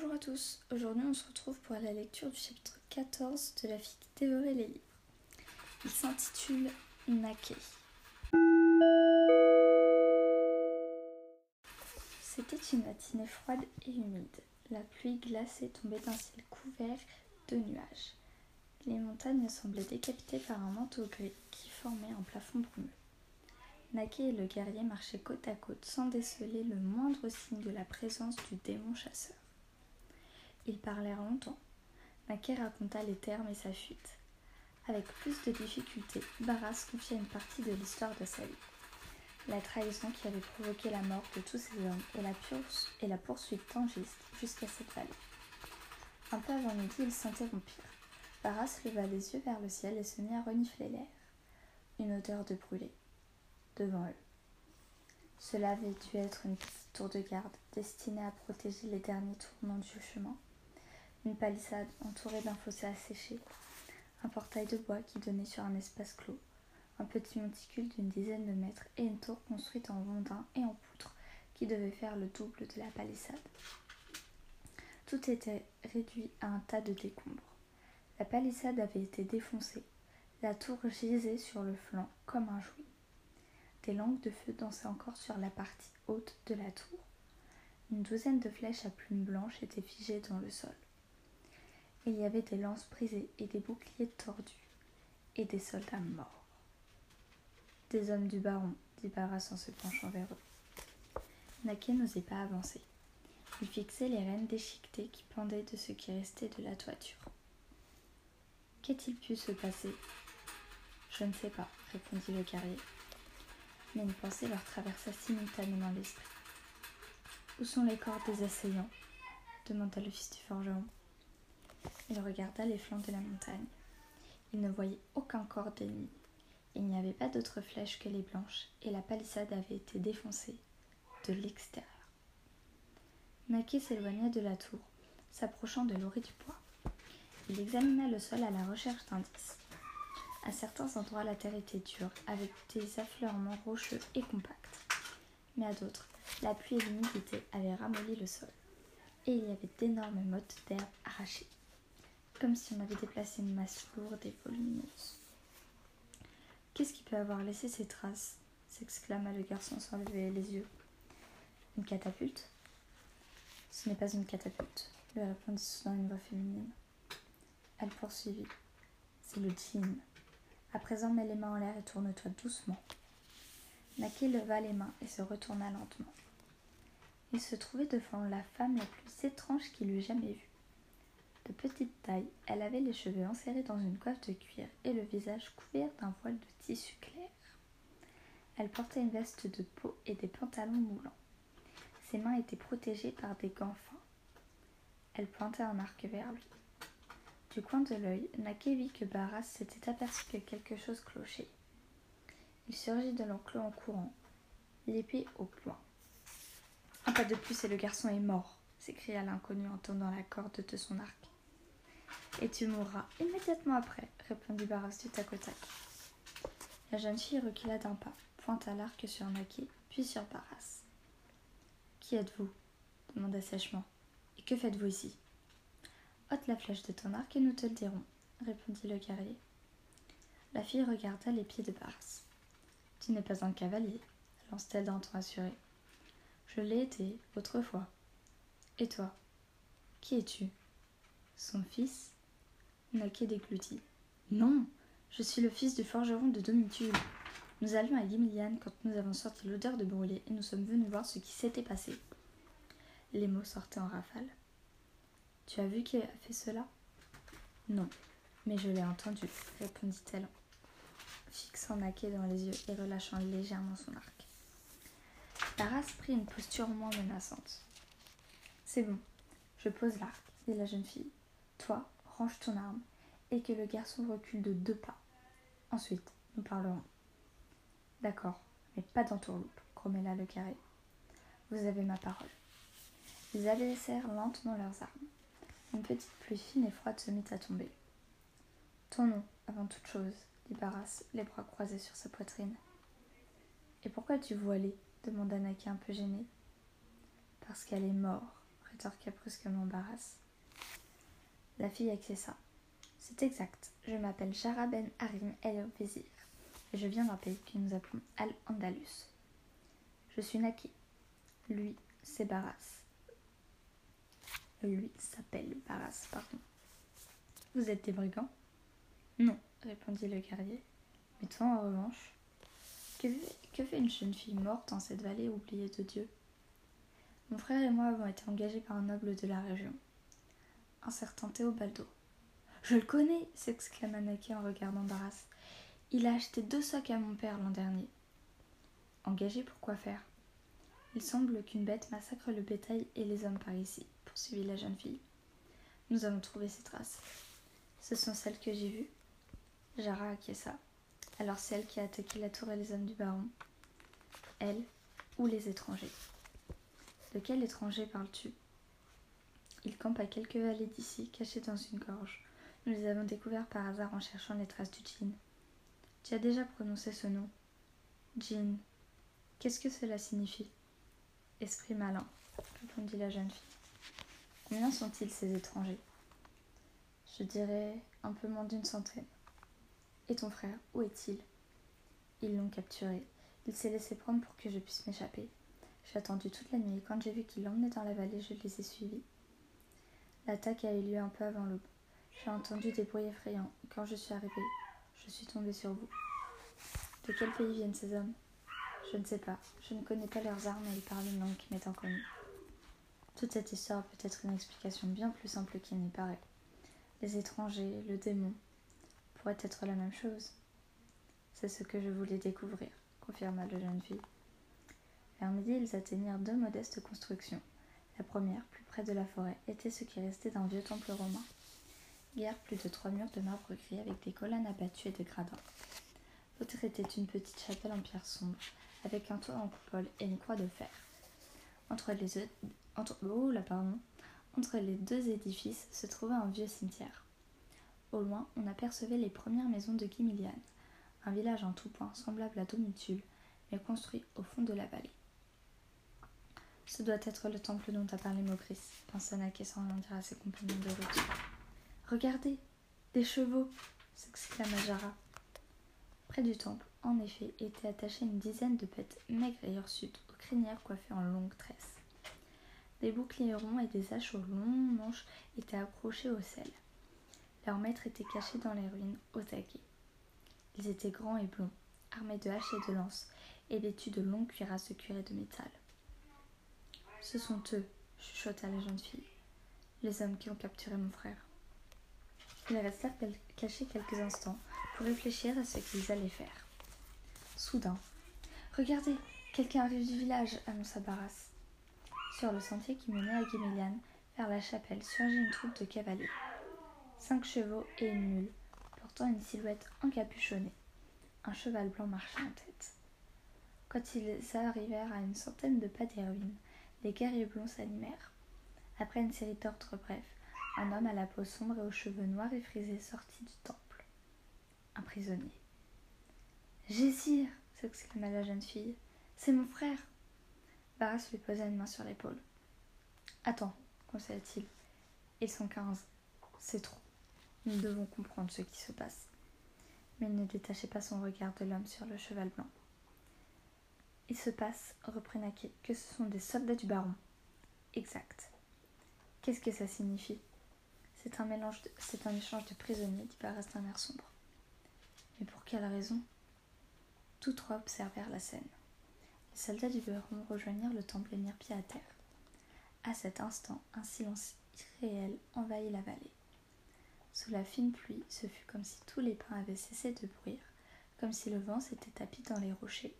Bonjour à tous, aujourd'hui on se retrouve pour la lecture du chapitre 14 de La fille qui dévorait les livres. Il s'intitule Nake. C'était une matinée froide et humide. La pluie glacée tombait d'un ciel couvert de nuages. Les montagnes semblaient décapitées par un manteau gris qui formait un plafond brumeux. Nake et le guerrier marchaient côte à côte sans déceler le moindre signe de la présence du démon chasseur. Ils parlèrent longtemps. Nake raconta les termes et sa fuite. Avec plus de difficulté, Barras confia une partie de l'histoire de sa vie. La trahison qui avait provoqué la mort de tous ces hommes et la, et la poursuite tangiste jusqu'à cette vallée. Un peu avant midi, ils s'interrompirent. Barras leva les yeux vers le ciel et se mit à renifler l'air. Une odeur de brûlé devant eux. Cela avait dû être une petite tour de garde destinée à protéger les derniers tournants du chemin. Une palissade entourée d'un fossé asséché, un portail de bois qui donnait sur un espace clos, un petit monticule d'une dizaine de mètres et une tour construite en rondin et en poutre qui devait faire le double de la palissade. Tout était réduit à un tas de décombres. La palissade avait été défoncée, la tour gisait sur le flanc comme un jouet. Des langues de feu dansaient encore sur la partie haute de la tour. Une douzaine de flèches à plumes blanches étaient figées dans le sol. Il y avait des lances brisées et des boucliers tordus, et des soldats morts. Des hommes du baron, dit Barras en se penchant vers eux. Naquet n'osait pas avancer. Il fixait les rênes déchiquetées qui pendaient de ce qui restait de la toiture. Qu'est-il pu se passer? Je ne sais pas, répondit le guerrier mais une pensée leur traversa simultanément l'esprit. Où sont les corps des assaillants? demanda le fils du forgeron. Il regarda les flancs de la montagne. Il ne voyait aucun corps d'ennemi. Il n'y avait pas d'autres flèches que les blanches, et la palissade avait été défoncée de l'extérieur. Naki s'éloigna de la tour, s'approchant de l'orée du bois. Il examina le sol à la recherche d'indices. À certains endroits, la terre était dure, avec des affleurements rocheux et compacts. Mais à d'autres, la pluie et l'humidité avaient ramolli le sol, et il y avait d'énormes mottes d'herbe arrachées, comme si on avait déplacé une masse lourde et volumineuse. Qu'est-ce qui peut avoir laissé ces traces s'exclama le garçon sans lever les yeux. Une catapulte? Ce n'est pas une catapulte, lui répondit soudain une voix féminine. Elle poursuivit. C'est le djinn. À présent, mets les mains en l'air et tourne-toi doucement. Naki leva les mains et se retourna lentement. Il se trouvait devant la femme la plus étrange qu'il eût jamais vue. De petite taille, elle avait les cheveux enserrés dans une coiffe de cuir et le visage couvert d'un voile de tissu clair. Elle portait une veste de peau et des pantalons moulants. Ses mains étaient protégées par des gants fins. Elle pointait un arc vers lui. Du coin de l'œil, Naké vit que Barras s'était aperçu que quelque chose clochait. Il surgit de l'enclos en courant, l'épée au poing. Un pas de plus et le garçon est mort, s'écria l'inconnu en tendant la corde de son arc. Et tu mourras immédiatement après, répondit Barras du tac. La jeune fille recula d'un pas, pointa l'arc sur Naké, puis sur Barras. Qui êtes-vous? demanda sèchement. Et que faites-vous ici? Ôte la flèche de ton arc et nous te le dirons, répondit le guerrier. La fille regarda les pieds de Barras. Tu n'es pas un cavalier, lance-t-elle d'un ton assuré. Je l'ai été autrefois. Et toi Qui es-tu? Son fils? Naquet déglutit. Non, je suis le fils du forgeron de Domitule. Nous allions à Gimilian quand nous avons sorti l'odeur de brûlé et nous sommes venus voir ce qui s'était passé. Les mots sortaient en rafale. Tu as vu qui a fait cela? Non, mais je l'ai entendu, répondit-elle, fixant Naquet dans les yeux et relâchant légèrement son arc. Taras prit une posture moins menaçante. C'est bon, je pose l'arc, dit la jeune fille. Toi, range ton arme et que le garçon recule de deux pas. Ensuite, nous parlerons. D'accord, mais pas d'entourloupe, grommela le carré. Vous avez ma parole. Ils abaissèrent lentement leurs armes. Une petite pluie fine et froide se mit à tomber. Ton nom, avant toute chose, dit Barras, les bras croisés sur sa poitrine. Et pourquoi tu voilé? demanda Naki un peu gêné. Parce qu'elle est morte, rétorqua brusquement Barras. La fille acquiesça. C'est exact. Je m'appelle Jara Ben Harim El Vizir et je viens d'un pays que nous appelons Al-Andalus. Je suis Naki. Lui, c'est Barras. Lui s'appelle Barras, pardon. Vous êtes des brigands? Non, répondit le guerrier. Mais toi, en revanche, que, que fait une jeune fille morte en cette vallée oubliée de Dieu? Mon frère et moi avons été engagés par un noble de la région, un certain Théobaldo. Je le connais s'exclama Naki en regardant Barras. Il a acheté deux sacs à mon père l'an dernier. Engagé pour quoi faire? Il semble qu'une bête massacre le bétail et les hommes par ici, poursuivit la jeune fille. Nous avons trouvé ces traces. Ce sont celles que j'ai vues. Jara acquiesça. Alors c'est elle qui a attaqué la tour et les hommes du baron. Elle ou les étrangers? De quel étranger parles-tu? Il campe à quelques vallées d'ici, cachés dans une gorge. Nous les avons découverts par hasard en cherchant les traces du djinn. Tu as déjà prononcé ce nom Djinn. Qu'est-ce que cela signifie? Esprit malin, répondit la jeune fille. Combien sont-ils ces étrangers? Je dirais un peu moins d'une centaine. Et ton frère, où est-il? Ils l'ont capturé. Il s'est laissé prendre pour que je puisse m'échapper. J'ai attendu toute la nuit et quand j'ai vu qu'il l'emmenait dans la vallée, je les ai suivis. L'attaque a eu lieu un peu avant l'aube. J'ai entendu des bruits effrayants. Quand je suis arrivée, je suis tombée sur vous. De quel pays viennent ces hommes? Je ne sais pas. Je ne connais pas leurs armes et ils parlent une langue qui m'est inconnue. Toute cette histoire peut être une explication bien plus simple qu'il n'y paraît. Les étrangers, le démon, pourraient être la même chose. C'est ce que je voulais découvrir, confirma la jeune fille. Vers midi, ils atteignirent deux modestes constructions. La première, plus près de la forêt, était ce qui restait d'un vieux temple romain. Guère plus de trois murs de marbre gris avec des colonnes abattues et des gradins. L'autre était une petite chapelle en pierre sombre, avec un toit en coupole et une croix de fer. Entre les, entre, oh les deux édifices se trouvait un vieux cimetière. Au loin, on apercevait les premières maisons de Guimilian, un village en tout point semblable à Domitule, mais construit au fond de la vallée. Ce doit être le temple dont a parlé Maugris, pensa Naké sans rien dire à ses compagnons de route. Regardez, des chevaux s'exclama Jara. Près du temple, en effet, étaient attachées une dizaine de bêtes maigres et hirsutes, aux crinières coiffées en longues tresses. Des boucliers ronds et des haches aux longs manches étaient accrochés au sel. Leur maître était caché dans les ruines, au taquet. Ils étaient grands et blonds, armés de haches et de lances, et vêtus de longues cuirasses de cuir et de métal. Ce sont eux, chuchota la jeune fille, les hommes qui ont capturé mon frère. Ils restèrent cachés quelques instants pour réfléchir à ce qu'ils allaient faire. Soudain, regardez, quelqu'un arrive du village, annonça Barras. Sur le sentier qui menait à Guéméliane, vers la chapelle, surgit une troupe de cavaliers. Cinq chevaux et une mule, portant une silhouette encapuchonnée. Un cheval blanc marchait en tête. Quand ils arrivèrent à une centaine de pas des ruines, les guerriers blonds s'animèrent. Après une série d'ordres brefs, un homme à la peau sombre et aux cheveux noirs et frisés sortit du temple. Un prisonnier. Gésir s'exclama la jeune fille. C'est mon frère. Barras lui posa une main sur l'épaule. Attends, conseilla-t-il. Ils sont quinze. C'est trop. Nous devons comprendre ce qui se passe. Mais il ne détachait pas son regard de l'homme sur le cheval blanc. Il se passe, reprit Naquet, que ce sont des soldats du baron. Exact. Qu'est-ce que ça signifie? C'est un mélange, c'est un échange de prisonniers, dit Barras d'un air sombre. Mais pour quelle raison? Tous trois observèrent la scène. Les soldats du baron rejoignirent le temple et mirent pied à terre. À cet instant, un silence irréel envahit la vallée. Sous la fine pluie, ce fut comme si tous les pins avaient cessé de bruire, comme si le vent s'était tapi dans les rochers.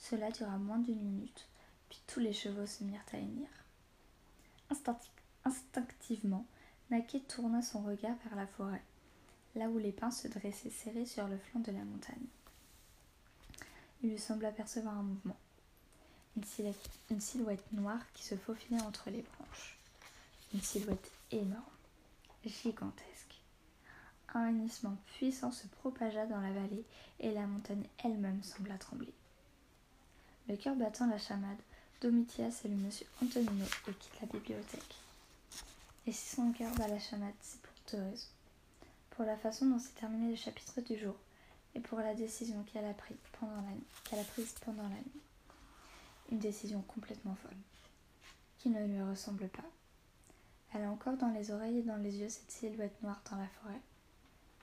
Cela dura moins d'une minute, puis tous les chevaux se mirent à hennir. Instinctivement, Naquet tourna son regard vers la forêt, là où les pins se dressaient serrés sur le flanc de la montagne. Il lui sembla apercevoir un mouvement, une silhouette, une silhouette noire qui se faufilait entre les branches. Une silhouette énorme, gigantesque. Un hennissement puissant se propagea dans la vallée et la montagne elle-même sembla trembler. Le cœur battant la chamade, Domitia salue Monsieur Antonino et quitte la bibliothèque. Et si son cœur bat la chamade, c'est pour deux raisons. Pour la façon dont s'est terminé le chapitre du jour, et pour la décision qu'elle a, prise pendant la nuit, qu'elle a prise pendant la nuit. Une décision complètement folle, qui ne lui ressemble pas. Elle a encore dans les oreilles et dans les yeux cette silhouette noire dans la forêt.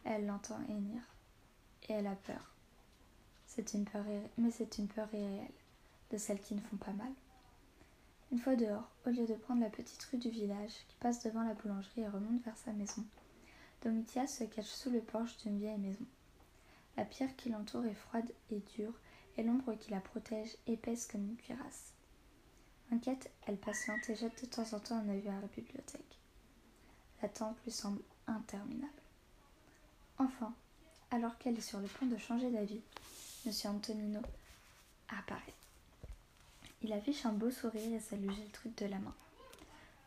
Elle l'entend hennir, et elle a peur. C'est une peur, mais c'est une peur irréelle, de celles qui ne font pas mal. Une fois dehors, au lieu de prendre la petite rue du village qui passe devant la boulangerie et remonte vers sa maison, Domitia se cache sous le porche d'une vieille maison. La pierre qui l'entoure est froide et dure, et l'ombre qui la protège épaisse comme une cuirasse. Inquiète, elle patiente et jette de temps en temps un œil vers la bibliothèque. L'attente lui semble interminable. Enfin, alors qu'elle est sur le point de changer d'avis, M. Antonino apparaît. Il affiche un beau sourire et salue truc de la main.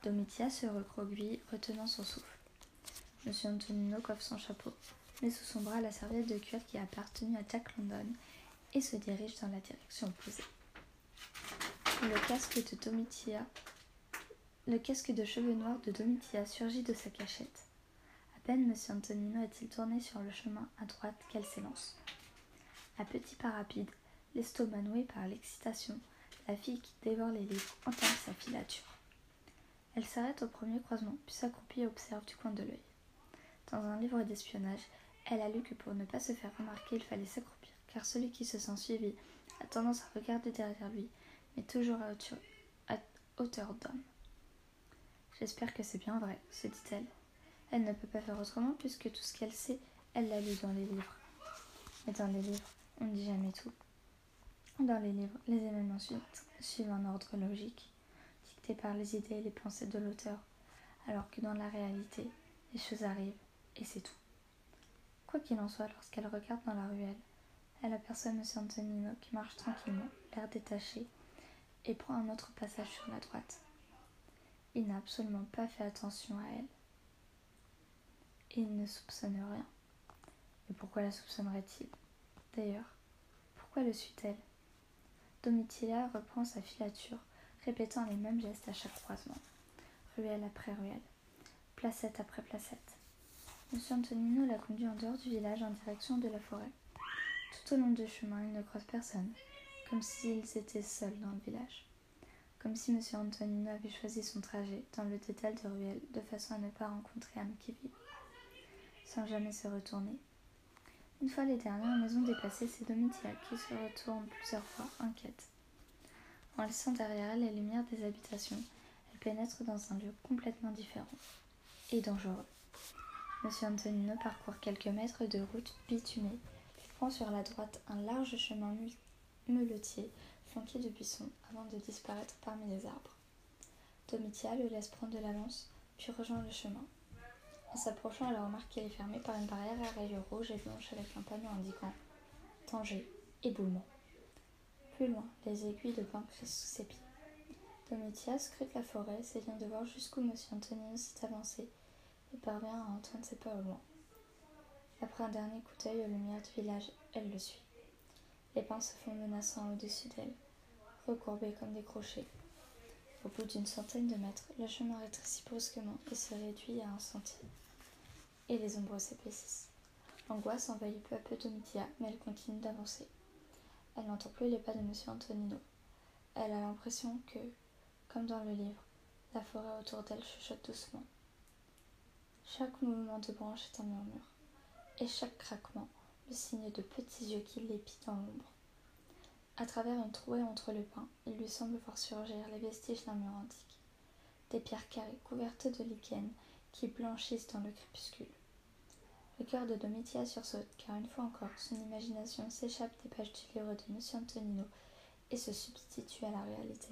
Domitia se recroqueville, retenant son souffle. M. Antonino coiffe son chapeau met sous son bras la serviette de cuir qui a appartenu à Jack London et se dirige dans la direction opposée. Le casque de Domitia, le casque de cheveux noirs de Domitia surgit de sa cachette. À peine M. Antonino a-t-il tourné sur le chemin à droite qu'elle s'élance. À petits pas rapides, l'estomac noué par l'excitation, la fille qui dévore les livres entame sa filature. Elle s'arrête au premier croisement, puis s'accroupit et observe du coin de l'œil. Dans un livre d'espionnage, elle a lu que pour ne pas se faire remarquer, il fallait s'accroupir, car celui qui se sent suivi a tendance à regarder derrière lui, mais toujours à hauteur, d'homme. J'espère que c'est bien vrai, se dit-elle. Elle ne peut pas faire autrement puisque tout ce qu'elle sait, elle l'a lu dans les livres. Mais dans les livres, on ne dit jamais tout. Dans les livres, les événements suivent un ordre logique, dicté par les idées et les pensées de l'auteur, alors que dans la réalité, les choses arrivent et c'est tout. Quoi qu'il en soit, lorsqu'elle regarde dans la ruelle, elle aperçoit M. Antonino qui marche tranquillement, l'air détaché, et prend un autre passage sur la droite. Il n'a absolument pas fait attention à elle. Il ne soupçonne rien. Et pourquoi la soupçonnerait-il? D'ailleurs, pourquoi le suit-elle? Domitilla reprend sa filature, répétant les mêmes gestes à chaque croisement, ruelle après ruelle, placette après placette. Monsieur Antonino la conduit en dehors du village en direction de la forêt. Tout au long du chemin, il ne croise personne, comme s'ils étaient seuls dans le village. Comme si Monsieur Antonino avait choisi son trajet dans le détail de ruelle de façon à ne pas rencontrer âme qui sans jamais se retourner. Une fois les dernières maisons dépassées, c'est Domitia qui se retourne plusieurs fois, inquiète. En laissant derrière elle les lumières des habitations, elle pénètre dans un lieu complètement différent et dangereux. Monsieur Antonino parcourt quelques mètres de route bitumée, puis prend sur la droite un large chemin meuletier flanqué de buissons avant de disparaître parmi les arbres. Domitia le laisse prendre de l'avance, puis rejoint le chemin. En s'approchant, elle remarque qu'il est fermé par une barrière à rayures rouges et blanches avec un panneau indiquant danger, éboulement. Plus loin, les aiguilles de pin crissent sous ses pieds. Domitia scrute la forêt, essayant de voir jusqu'où Monsieur Antonino s'est avancé et parvient à entendre ses pas au loin. Après un dernier coup d'œil aux lumières du village, elle le suit. Les pins se font menaçants au-dessus d'elle, recourbés comme des crochets. Au bout d'une centaine de mètres, le chemin rétrécit brusquement et se réduit à un sentier. Et les ombres s'épaississent. L'angoisse envahit peu à peu Domitia, mais elle continue d'avancer. Elle n'entend plus les pas de M. Antonino. Elle a l'impression que, comme dans le livre, la forêt autour d'elle chuchote doucement. Chaque mouvement de branche est un murmure, et chaque craquement le signe de petits yeux qui l'épient dans l'ombre. À travers une trouée entre le pin, il lui semble voir surgir les vestiges d'un mur antique, des pierres carrées couvertes de lichen qui blanchissent dans le crépuscule. Le cœur de Domitia sursaute, car une fois encore, son imagination s'échappe des pages du livre de M. Antonino et se substitue à la réalité.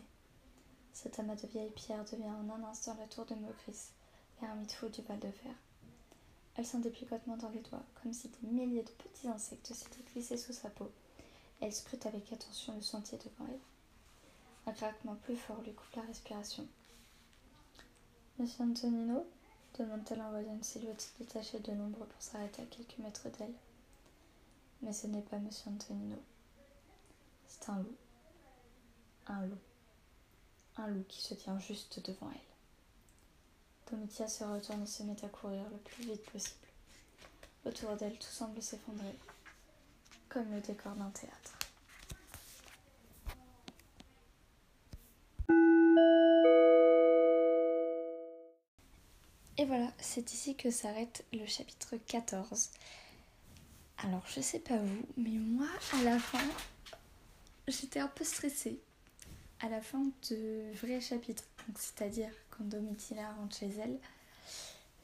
Cet amas de vieilles pierres devient en un instant la tour de Maugris, l'ermite fou du Val de Fer. Elle sent des picotements dans les doigts, comme si des milliers de petits insectes s'étaient glissés sous sa peau. Elle scrute avec attention le sentier devant elle. Un craquement plus fort lui coupe la respiration. Monsieur Antonino demande-t-elle en voyant une silhouette détachée de l'ombre pour s'arrêter à quelques mètres d'elle. Mais ce n'est pas Monsieur Antonino. C'est un loup. Un loup. un loup qui se tient juste devant elle. Domitia se retourne et se met à courir le plus vite possible. Autour d'elle, tout semble s'effondrer, le décor d'un théâtre. Et voilà, c'est ici que s'arrête le chapitre 14. Alors, je sais pas vous, mais moi, à la fin, j'étais un peu stressée. À la fin de vrai chapitre, c'est-à-dire quand Domitila rentre chez elle,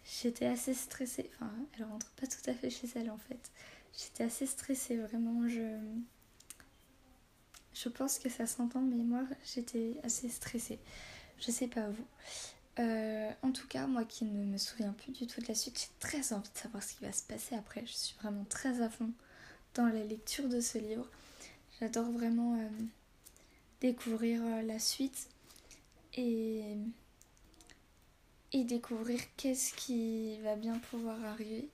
j'étais assez stressée. Enfin, elle rentre pas tout à fait chez elle en fait. J'étais assez stressée, vraiment. Je, je pense que ça s'entend, mais moi, j'étais assez stressée. Je sais pas vous. Euh, en tout cas, moi qui ne me souviens plus du tout de la suite, j'ai très envie de savoir ce qui va se passer après. Je suis vraiment très à fond dans la lecture de ce livre. J'adore vraiment euh, découvrir euh, la suite et, et découvrir qu'est-ce qui va bien pouvoir arriver.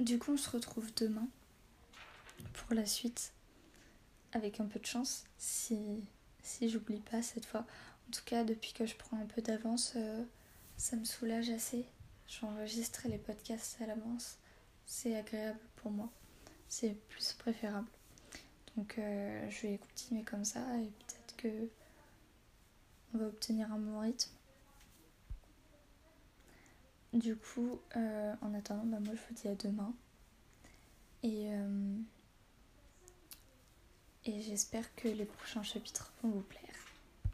Du coup, on se retrouve demain pour la suite avec un peu de chance si si j'oublie pas cette fois. En tout cas, depuis que je prends un peu d'avance, euh, ça me soulage assez. J'enregistre les podcasts à l'avance. C'est agréable pour moi. C'est plus préférable. Donc euh, je vais continuer comme ça et peut-être que on va obtenir un bon rythme. Du coup, euh, en attendant, bah, moi je vous dis à demain. Et et j'espère que les prochains chapitres vont vous plaire.